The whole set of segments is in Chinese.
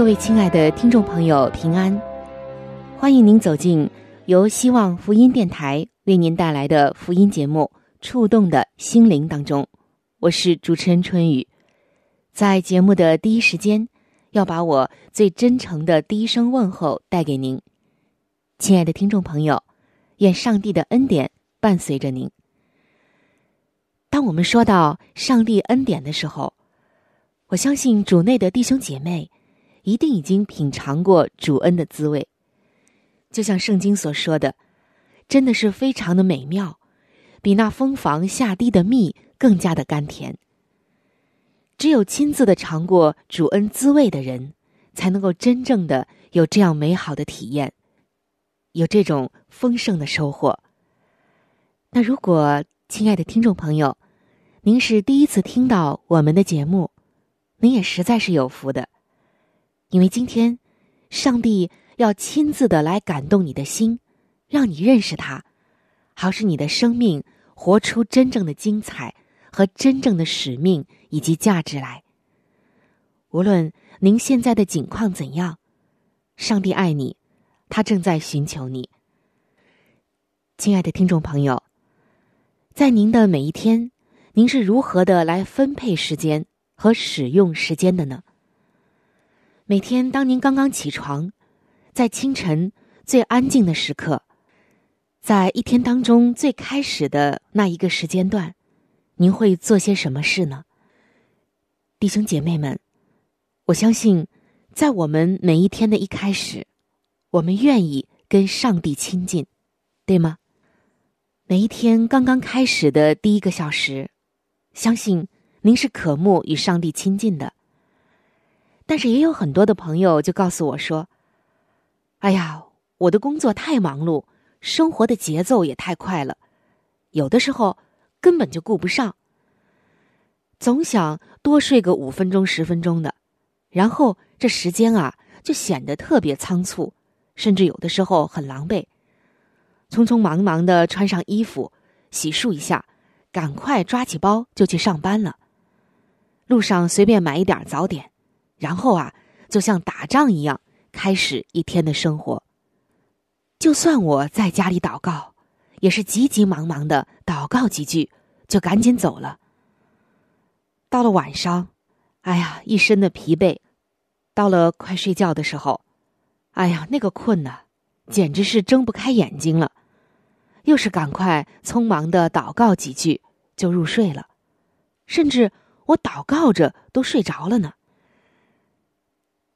各位亲爱的听众朋友，平安！欢迎您走进由希望福音电台为您带来的福音节目。触动的心灵当中，我是主持人春雨，在节目的第一时间，要把我最真诚的第一声问候带给您，亲爱的听众朋友，愿上帝的恩典伴随着您。当我们说到上帝恩典的时候，我相信主内的弟兄姐妹一定已经品尝过主恩的滋味，就像圣经所说的，真的是非常的美妙。比那蜂房下滴的蜜更加的甘甜。只有亲自的尝过主恩滋味的人，才能够真正的有这样美好的体验，有这种丰盛的收获。那如果亲爱的听众朋友，您是第一次听到我们的节目，您也实在是有福的，因为今天，上帝要亲自的来感动你的心，让你认识他。好使你的生命活出真正的精彩和真正的使命以及价值来。无论您现在的境况怎样，上帝爱你，他正在寻求你。亲爱的听众朋友，在您的每一天，您是如何的来分配时间和使用时间的呢？每天当您刚刚起床，在清晨最安静的时刻。在一天当中最开始的那一个时间段，您会做些什么事呢？弟兄姐妹们，我相信，在我们每一天的一开始，我们愿意跟上帝亲近，对吗？每一天刚刚开始的第一个小时，相信您是渴慕与上帝亲近的。但是也有很多的朋友就告诉我说：“哎呀，我的工作太忙碌。”生活的节奏也太快了，有的时候根本就顾不上。总想多睡个五分钟、十分钟的，然后这时间啊就显得特别仓促，甚至有的时候很狼狈。匆匆忙忙的穿上衣服，洗漱一下，赶快抓起包就去上班了。路上随便买一点早点，然后啊，就像打仗一样开始一天的生活。就算我在家里祷告，也是急急忙忙的祷告几句，就赶紧走了。到了晚上，哎呀，一身的疲惫。到了快睡觉的时候，哎呀，那个困呐，简直是睁不开眼睛了。又是赶快匆忙的祷告几句，就入睡了。甚至我祷告着都睡着了呢。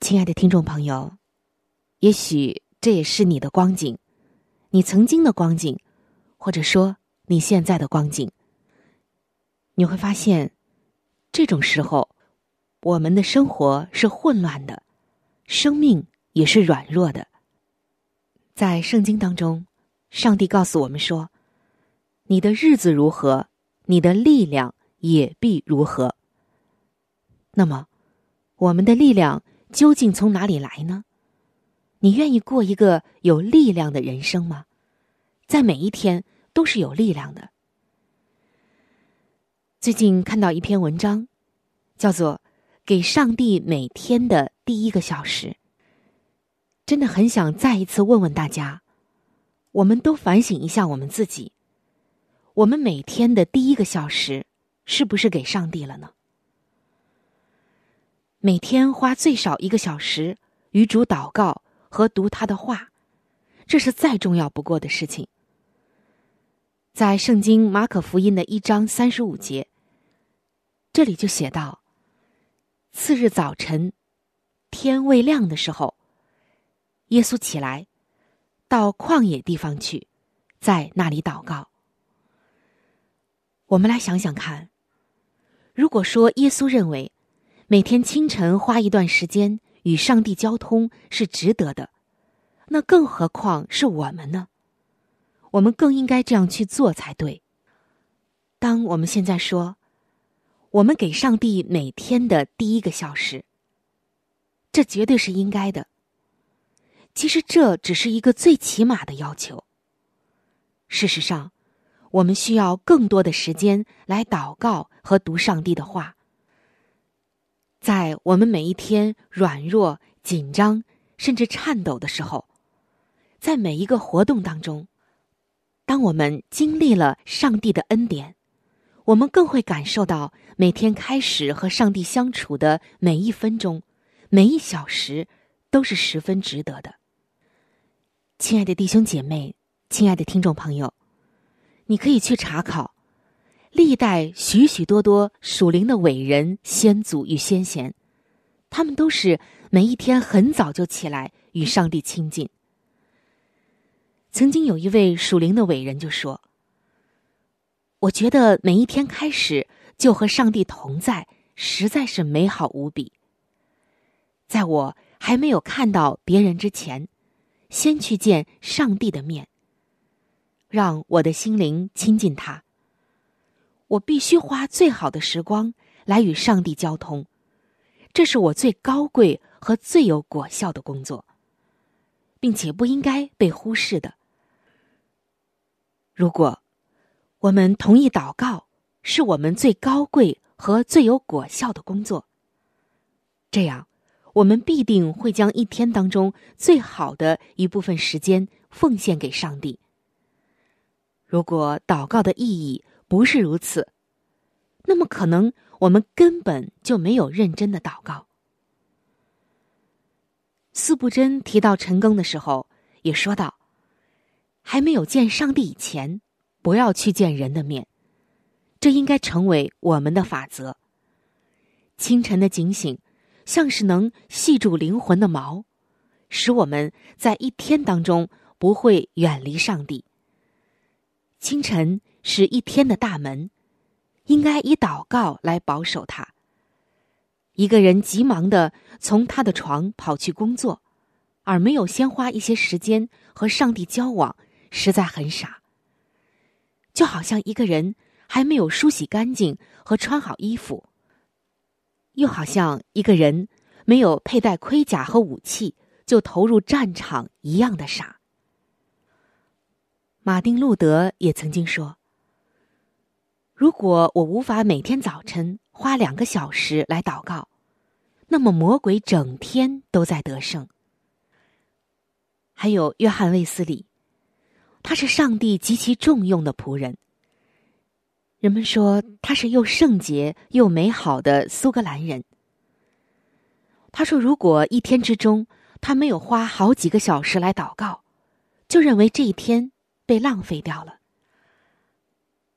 亲爱的听众朋友，也许。这也是你的光景，你曾经的光景，或者说你现在的光景。你会发现，这种时候，我们的生活是混乱的，生命也是软弱的。在圣经当中，上帝告诉我们说：“你的日子如何，你的力量也必如何。”那么，我们的力量究竟从哪里来呢？你愿意过一个有力量的人生吗？在每一天都是有力量的。最近看到一篇文章，叫做《给上帝每天的第一个小时》。真的很想再一次问问大家，我们都反省一下我们自己，我们每天的第一个小时是不是给上帝了呢？每天花最少一个小时与主祷告和读他的话，这是再重要不过的事情。在圣经马可福音的一章三十五节，这里就写道：“次日早晨，天未亮的时候，耶稣起来，到旷野地方去，在那里祷告。”我们来想想看，如果说耶稣认为每天清晨花一段时间与上帝交通是值得的，那更何况是我们呢？我们更应该这样去做才对。当我们现在说，我们给上帝每天的第一个小时，这绝对是应该的。其实这只是一个最起码的要求。事实上。我们需要更多的时间来祷告和读上帝的话。在我们每一天软弱、紧张甚至颤抖的时候，在每一个活动当中，当我们经历了上帝的恩典，我们更会感受到每天开始和上帝相处的每一分钟、每一小时都是十分值得的。亲爱的弟兄姐妹，亲爱的听众朋友。你可以去查考，历代许许多多属灵的伟人、先祖与先贤，他们都是每一天很早就起来与上帝亲近。曾经有一位属灵的伟人就说：“我觉得每一天开始就和上帝同在，实在是美好无比。在我还没有看到别人之前，先去见上帝的面。”让我的心灵亲近他。我必须花最好的时光来与上帝交通，这是我最高贵和最有果效的工作，并且不应该被忽视的。如果我们同意祷告是我们最高贵和最有果效的工作，这样我们必定会将一天当中最好的一部分时间奉献给上帝。如果祷告的意义不是如此，那么可能我们根本就没有认真的祷告。四不真提到陈庚的时候，也说到，还没有见上帝以前，不要去见人的面，这应该成为我们的法则。清晨的警醒，像是能系住灵魂的锚，使我们在一天当中不会远离上帝。清晨是一天的大门，应该以祷告来保守它。一个人急忙的从他的床跑去工作，而没有先花一些时间和上帝交往，实在很傻。就好像一个人还没有梳洗干净和穿好衣服，又好像一个人没有佩戴盔甲和武器就投入战场一样的傻。马丁·路德也曾经说：“如果我无法每天早晨花两个小时来祷告，那么魔鬼整天都在得胜。”还有约翰·卫斯理，他是上帝极其重用的仆人。人们说他是又圣洁又美好的苏格兰人。他说：“如果一天之中他没有花好几个小时来祷告，就认为这一天。”被浪费掉了。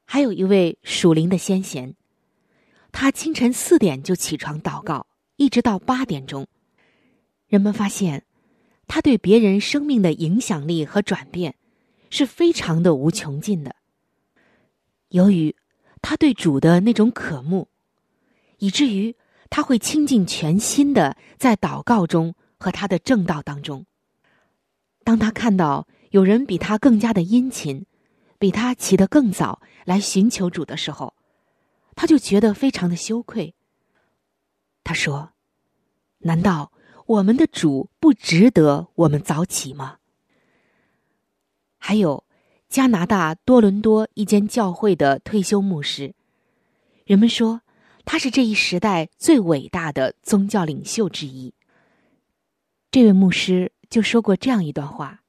还有一位属灵的先贤，他清晨四点就起床祷告，一直到八点钟。人们发现，他对别人生命的影响力和转变是非常的无穷尽的。由于他对主的那种渴慕，以至于他会倾尽全心的在祷告中和他的正道当中。当他看到。有人比他更加的殷勤，比他起得更早来寻求主的时候，他就觉得非常的羞愧。他说：“难道我们的主不值得我们早起吗？”还有加拿大多伦多一间教会的退休牧师，人们说他是这一时代最伟大的宗教领袖之一。这位牧师就说过这样一段话。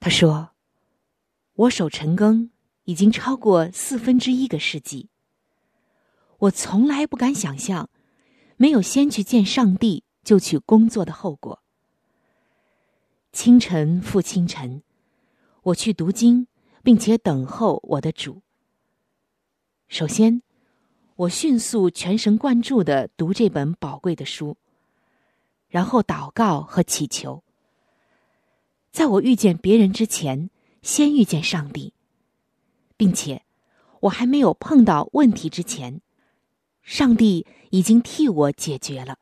他说：“我守陈更已经超过四分之一个世纪。我从来不敢想象，没有先去见上帝就去工作的后果。清晨复清晨，我去读经，并且等候我的主。首先，我迅速全神贯注的读这本宝贵的书，然后祷告和祈求。在我遇见别人之前，先遇见上帝，并且我还没有碰到问题之前，上帝已经替我解决了。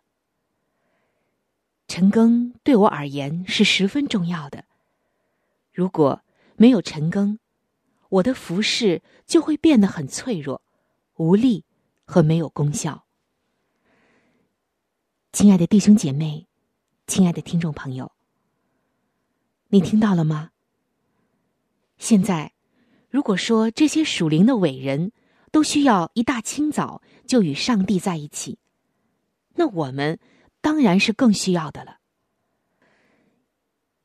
陈庚对我而言是十分重要的。如果没有陈庚，我的服饰就会变得很脆弱、无力和没有功效。亲爱的弟兄姐妹，亲爱的听众朋友。你听到了吗？现在，如果说这些属灵的伟人都需要一大清早就与上帝在一起，那我们当然是更需要的了。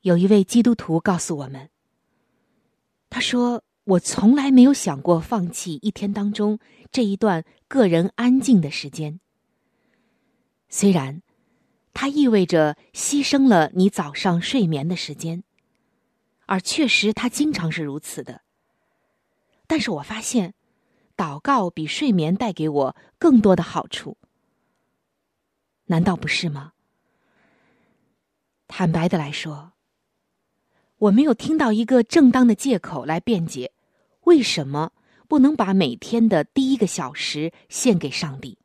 有一位基督徒告诉我们，他说：“我从来没有想过放弃一天当中这一段个人安静的时间，虽然它意味着牺牲了你早上睡眠的时间。”而确实，他经常是如此的。但是我发现，祷告比睡眠带给我更多的好处。难道不是吗？坦白的来说，我没有听到一个正当的借口来辩解，为什么不能把每天的第一个小时献给上帝？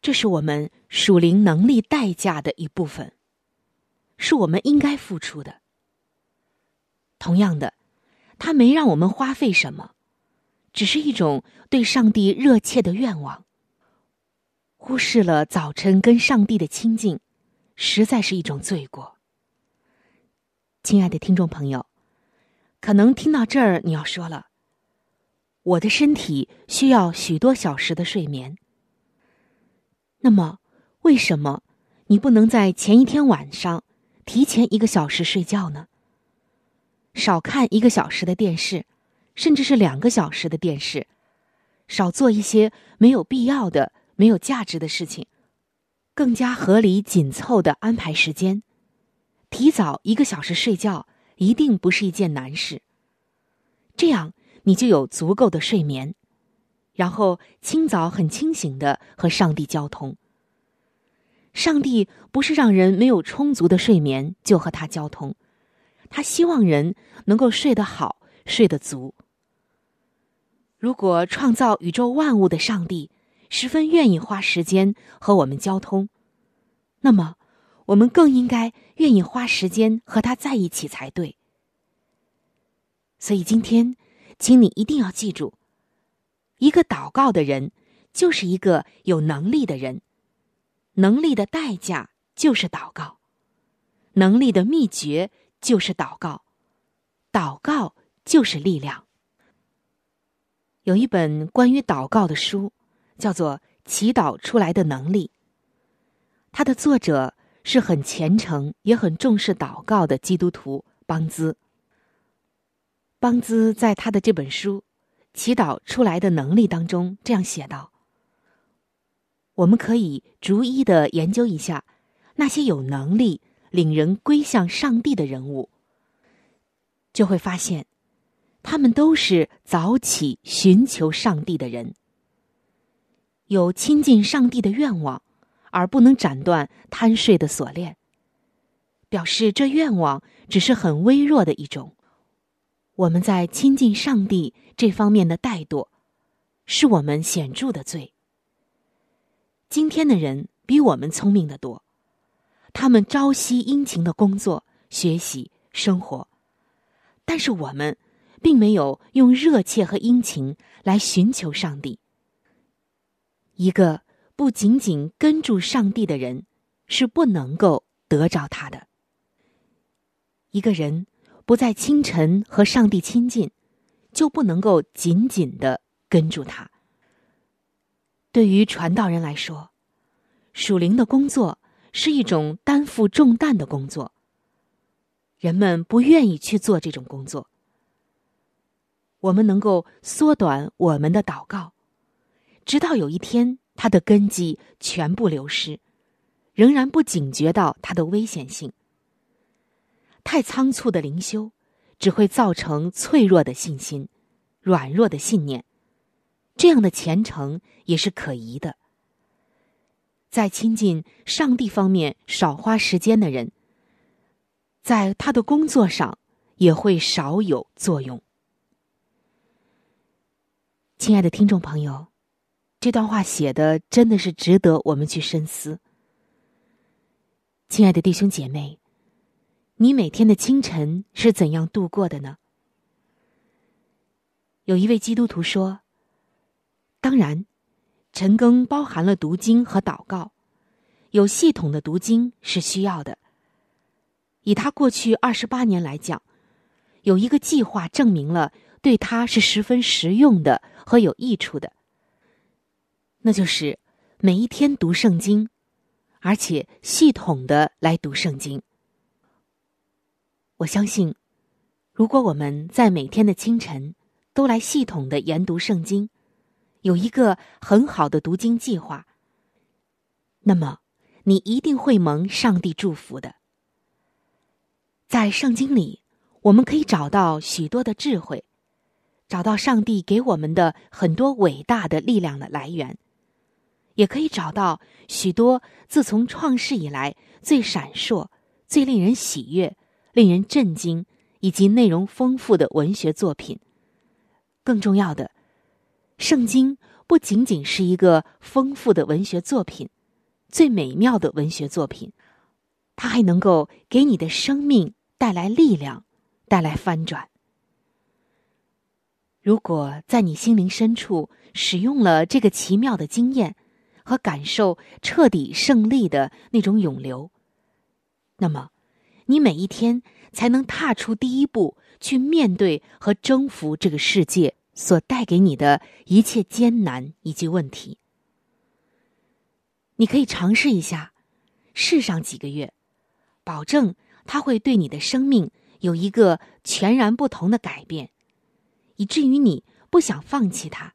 这是我们属灵能力代价的一部分，是我们应该付出的。同样的，他没让我们花费什么，只是一种对上帝热切的愿望。忽视了早晨跟上帝的亲近，实在是一种罪过。亲爱的听众朋友，可能听到这儿你要说了：“我的身体需要许多小时的睡眠。”那么，为什么你不能在前一天晚上提前一个小时睡觉呢？少看一个小时的电视，甚至是两个小时的电视，少做一些没有必要的、没有价值的事情，更加合理紧凑的安排时间，提早一个小时睡觉一定不是一件难事。这样你就有足够的睡眠，然后清早很清醒的和上帝交通。上帝不是让人没有充足的睡眠就和他交通。他希望人能够睡得好，睡得足。如果创造宇宙万物的上帝十分愿意花时间和我们交通，那么我们更应该愿意花时间和他在一起才对。所以今天，请你一定要记住：一个祷告的人，就是一个有能力的人。能力的代价就是祷告，能力的秘诀。就是祷告，祷告就是力量。有一本关于祷告的书，叫做《祈祷出来的能力》。它的作者是很虔诚也很重视祷告的基督徒邦兹。邦兹在他的这本书《祈祷出来的能力》当中这样写道：“我们可以逐一的研究一下那些有能力。”领人归向上帝的人物，就会发现，他们都是早起寻求上帝的人，有亲近上帝的愿望，而不能斩断贪睡的锁链。表示这愿望只是很微弱的一种。我们在亲近上帝这方面的怠惰，是我们显著的罪。今天的人比我们聪明的多。他们朝夕殷勤的工作、学习、生活，但是我们并没有用热切和殷勤来寻求上帝。一个不仅仅跟住上帝的人，是不能够得着他的。一个人不在清晨和上帝亲近，就不能够紧紧的跟住他。对于传道人来说，属灵的工作。是一种担负重担的工作。人们不愿意去做这种工作。我们能够缩短我们的祷告，直到有一天，它的根基全部流失，仍然不警觉到它的危险性。太仓促的灵修，只会造成脆弱的信心、软弱的信念，这样的虔诚也是可疑的。在亲近上帝方面少花时间的人，在他的工作上也会少有作用。亲爱的听众朋友，这段话写的真的是值得我们去深思。亲爱的弟兄姐妹，你每天的清晨是怎样度过的呢？有一位基督徒说：“当然，晨更包含了读经和祷告，有系统的读经是需要的。以他过去二十八年来讲，有一个计划证明了。”对他是十分实用的和有益处的，那就是每一天读圣经，而且系统的来读圣经。我相信，如果我们在每天的清晨都来系统的研读圣经，有一个很好的读经计划，那么你一定会蒙上帝祝福的。在圣经里，我们可以找到许多的智慧。找到上帝给我们的很多伟大的力量的来源，也可以找到许多自从创世以来最闪烁、最令人喜悦、令人震惊以及内容丰富的文学作品。更重要的，圣经不仅仅是一个丰富的文学作品、最美妙的文学作品，它还能够给你的生命带来力量，带来翻转。如果在你心灵深处使用了这个奇妙的经验，和感受彻底胜利的那种涌流，那么，你每一天才能踏出第一步，去面对和征服这个世界所带给你的一切艰难以及问题。你可以尝试一下，试上几个月，保证它会对你的生命有一个全然不同的改变。以至于你不想放弃它，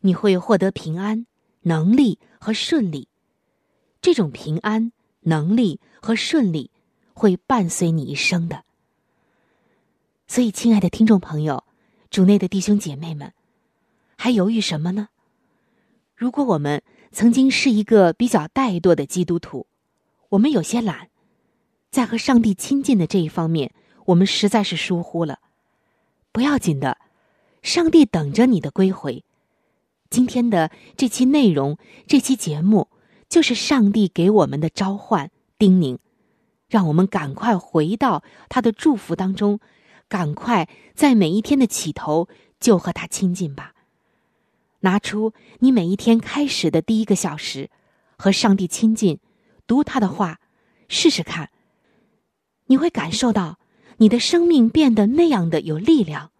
你会获得平安、能力和顺利。这种平安、能力和顺利会伴随你一生的。所以，亲爱的听众朋友，主内的弟兄姐妹们，还犹豫什么呢？如果我们曾经是一个比较怠惰的基督徒，我们有些懒，在和上帝亲近的这一方面，我们实在是疏忽了。不要紧的。上帝等着你的归回。今天的这期内容，这期节目，就是上帝给我们的召唤、叮咛，让我们赶快回到他的祝福当中，赶快在每一天的起头就和他亲近吧。拿出你每一天开始的第一个小时，和上帝亲近，读他的话，试试看，你会感受到你的生命变得那样的有力量。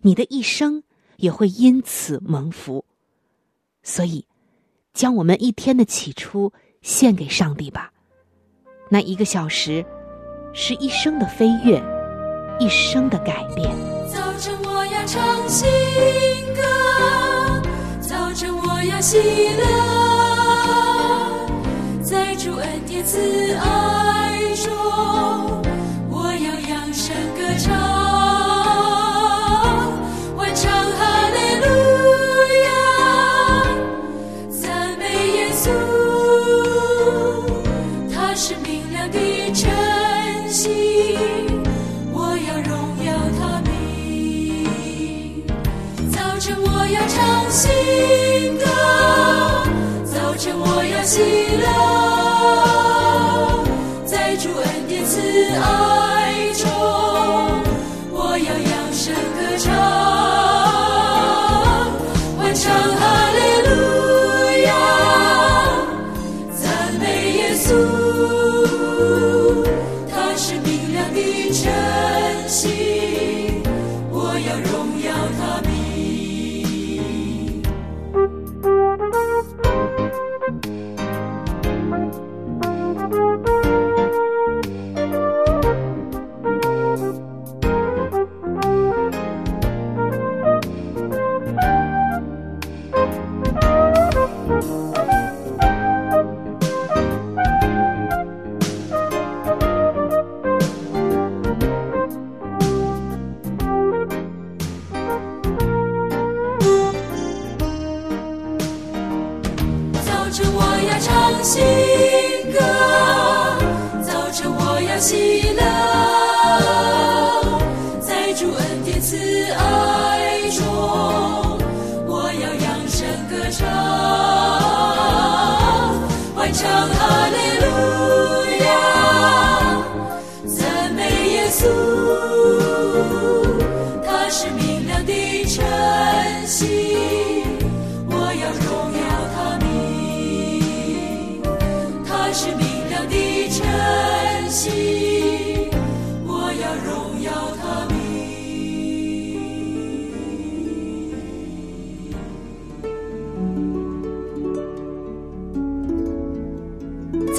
你的一生也会因此蒙福，所以，将我们一天的起初献给上帝吧。那一个小时，是一生的飞跃，一生的改变。早晨我要唱新歌，早晨我要喜乐，在主恩典慈爱中，我要扬声歌唱。典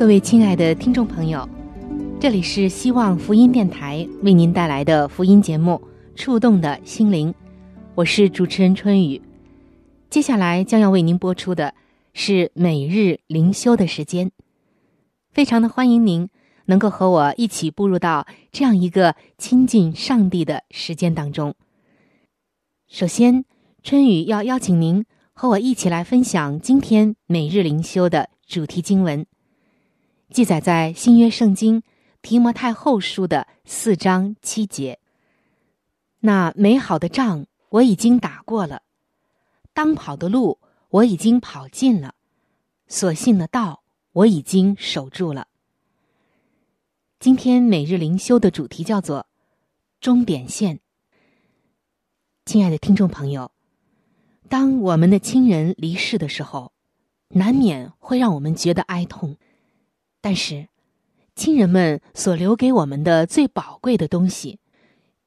各位亲爱的听众朋友，这里是希望福音电台为您带来的福音节目《触动的心灵》，我是主持人春雨。接下来将要为您播出的是每日灵修的时间，非常的欢迎您能够和我一起步入到这样一个亲近上帝的时间当中。首先，春雨要邀请您和我一起来分享今天每日灵修的主题经文。记载在新约圣经提摩太后书的四章七节。那美好的仗我已经打过了，当跑的路我已经跑尽了，所信的道我已经守住了。今天每日灵修的主题叫做“终点线”。亲爱的听众朋友，当我们的亲人离世的时候，难免会让我们觉得哀痛。但是，亲人们所留给我们的最宝贵的东西，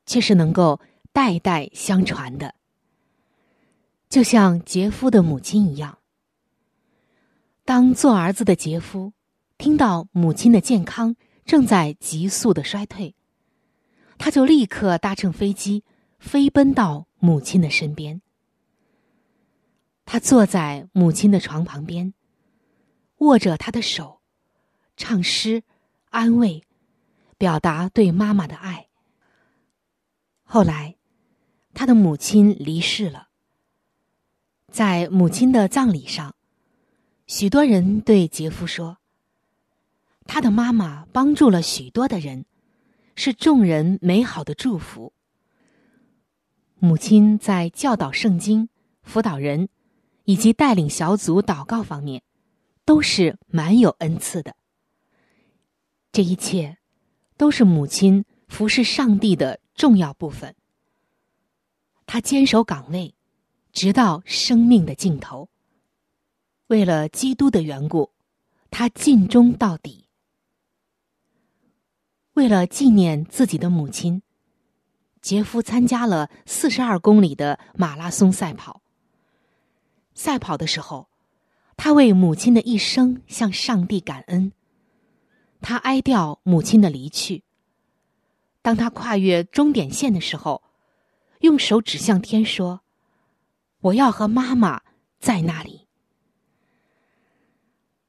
却是能够代代相传的。就像杰夫的母亲一样，当做儿子的杰夫听到母亲的健康正在急速的衰退，他就立刻搭乘飞机飞奔到母亲的身边。他坐在母亲的床旁边，握着她的手。唱诗，安慰，表达对妈妈的爱。后来，他的母亲离世了。在母亲的葬礼上，许多人对杰夫说：“他的妈妈帮助了许多的人，是众人美好的祝福。”母亲在教导圣经、辅导人以及带领小组祷告方面，都是蛮有恩赐的。这一切，都是母亲服侍上帝的重要部分。她坚守岗位，直到生命的尽头。为了基督的缘故，她尽忠到底。为了纪念自己的母亲，杰夫参加了四十二公里的马拉松赛跑。赛跑的时候，他为母亲的一生向上帝感恩。他哀悼母亲的离去。当他跨越终点线的时候，用手指向天说：“我要和妈妈在那里。”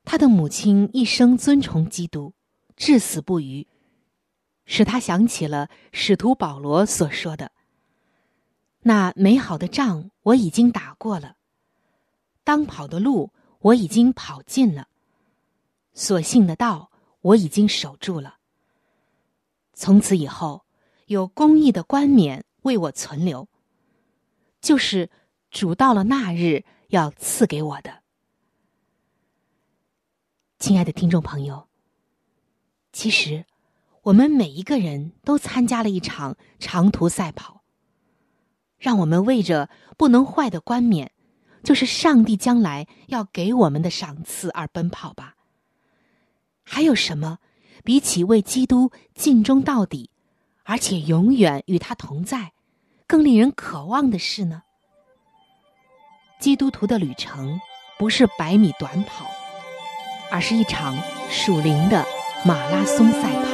他的母亲一生尊崇基督，至死不渝，使他想起了使徒保罗所说的：“那美好的仗我已经打过了，当跑的路我已经跑尽了，所信的道。”我已经守住了。从此以后，有公义的冠冕为我存留，就是主到了那日要赐给我的。亲爱的听众朋友，其实我们每一个人都参加了一场长途赛跑。让我们为着不能坏的冠冕，就是上帝将来要给我们的赏赐而奔跑吧。还有什么比起为基督尽忠到底，而且永远与他同在，更令人渴望的事呢？基督徒的旅程不是百米短跑，而是一场属灵的马拉松赛跑。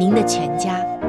您的全家。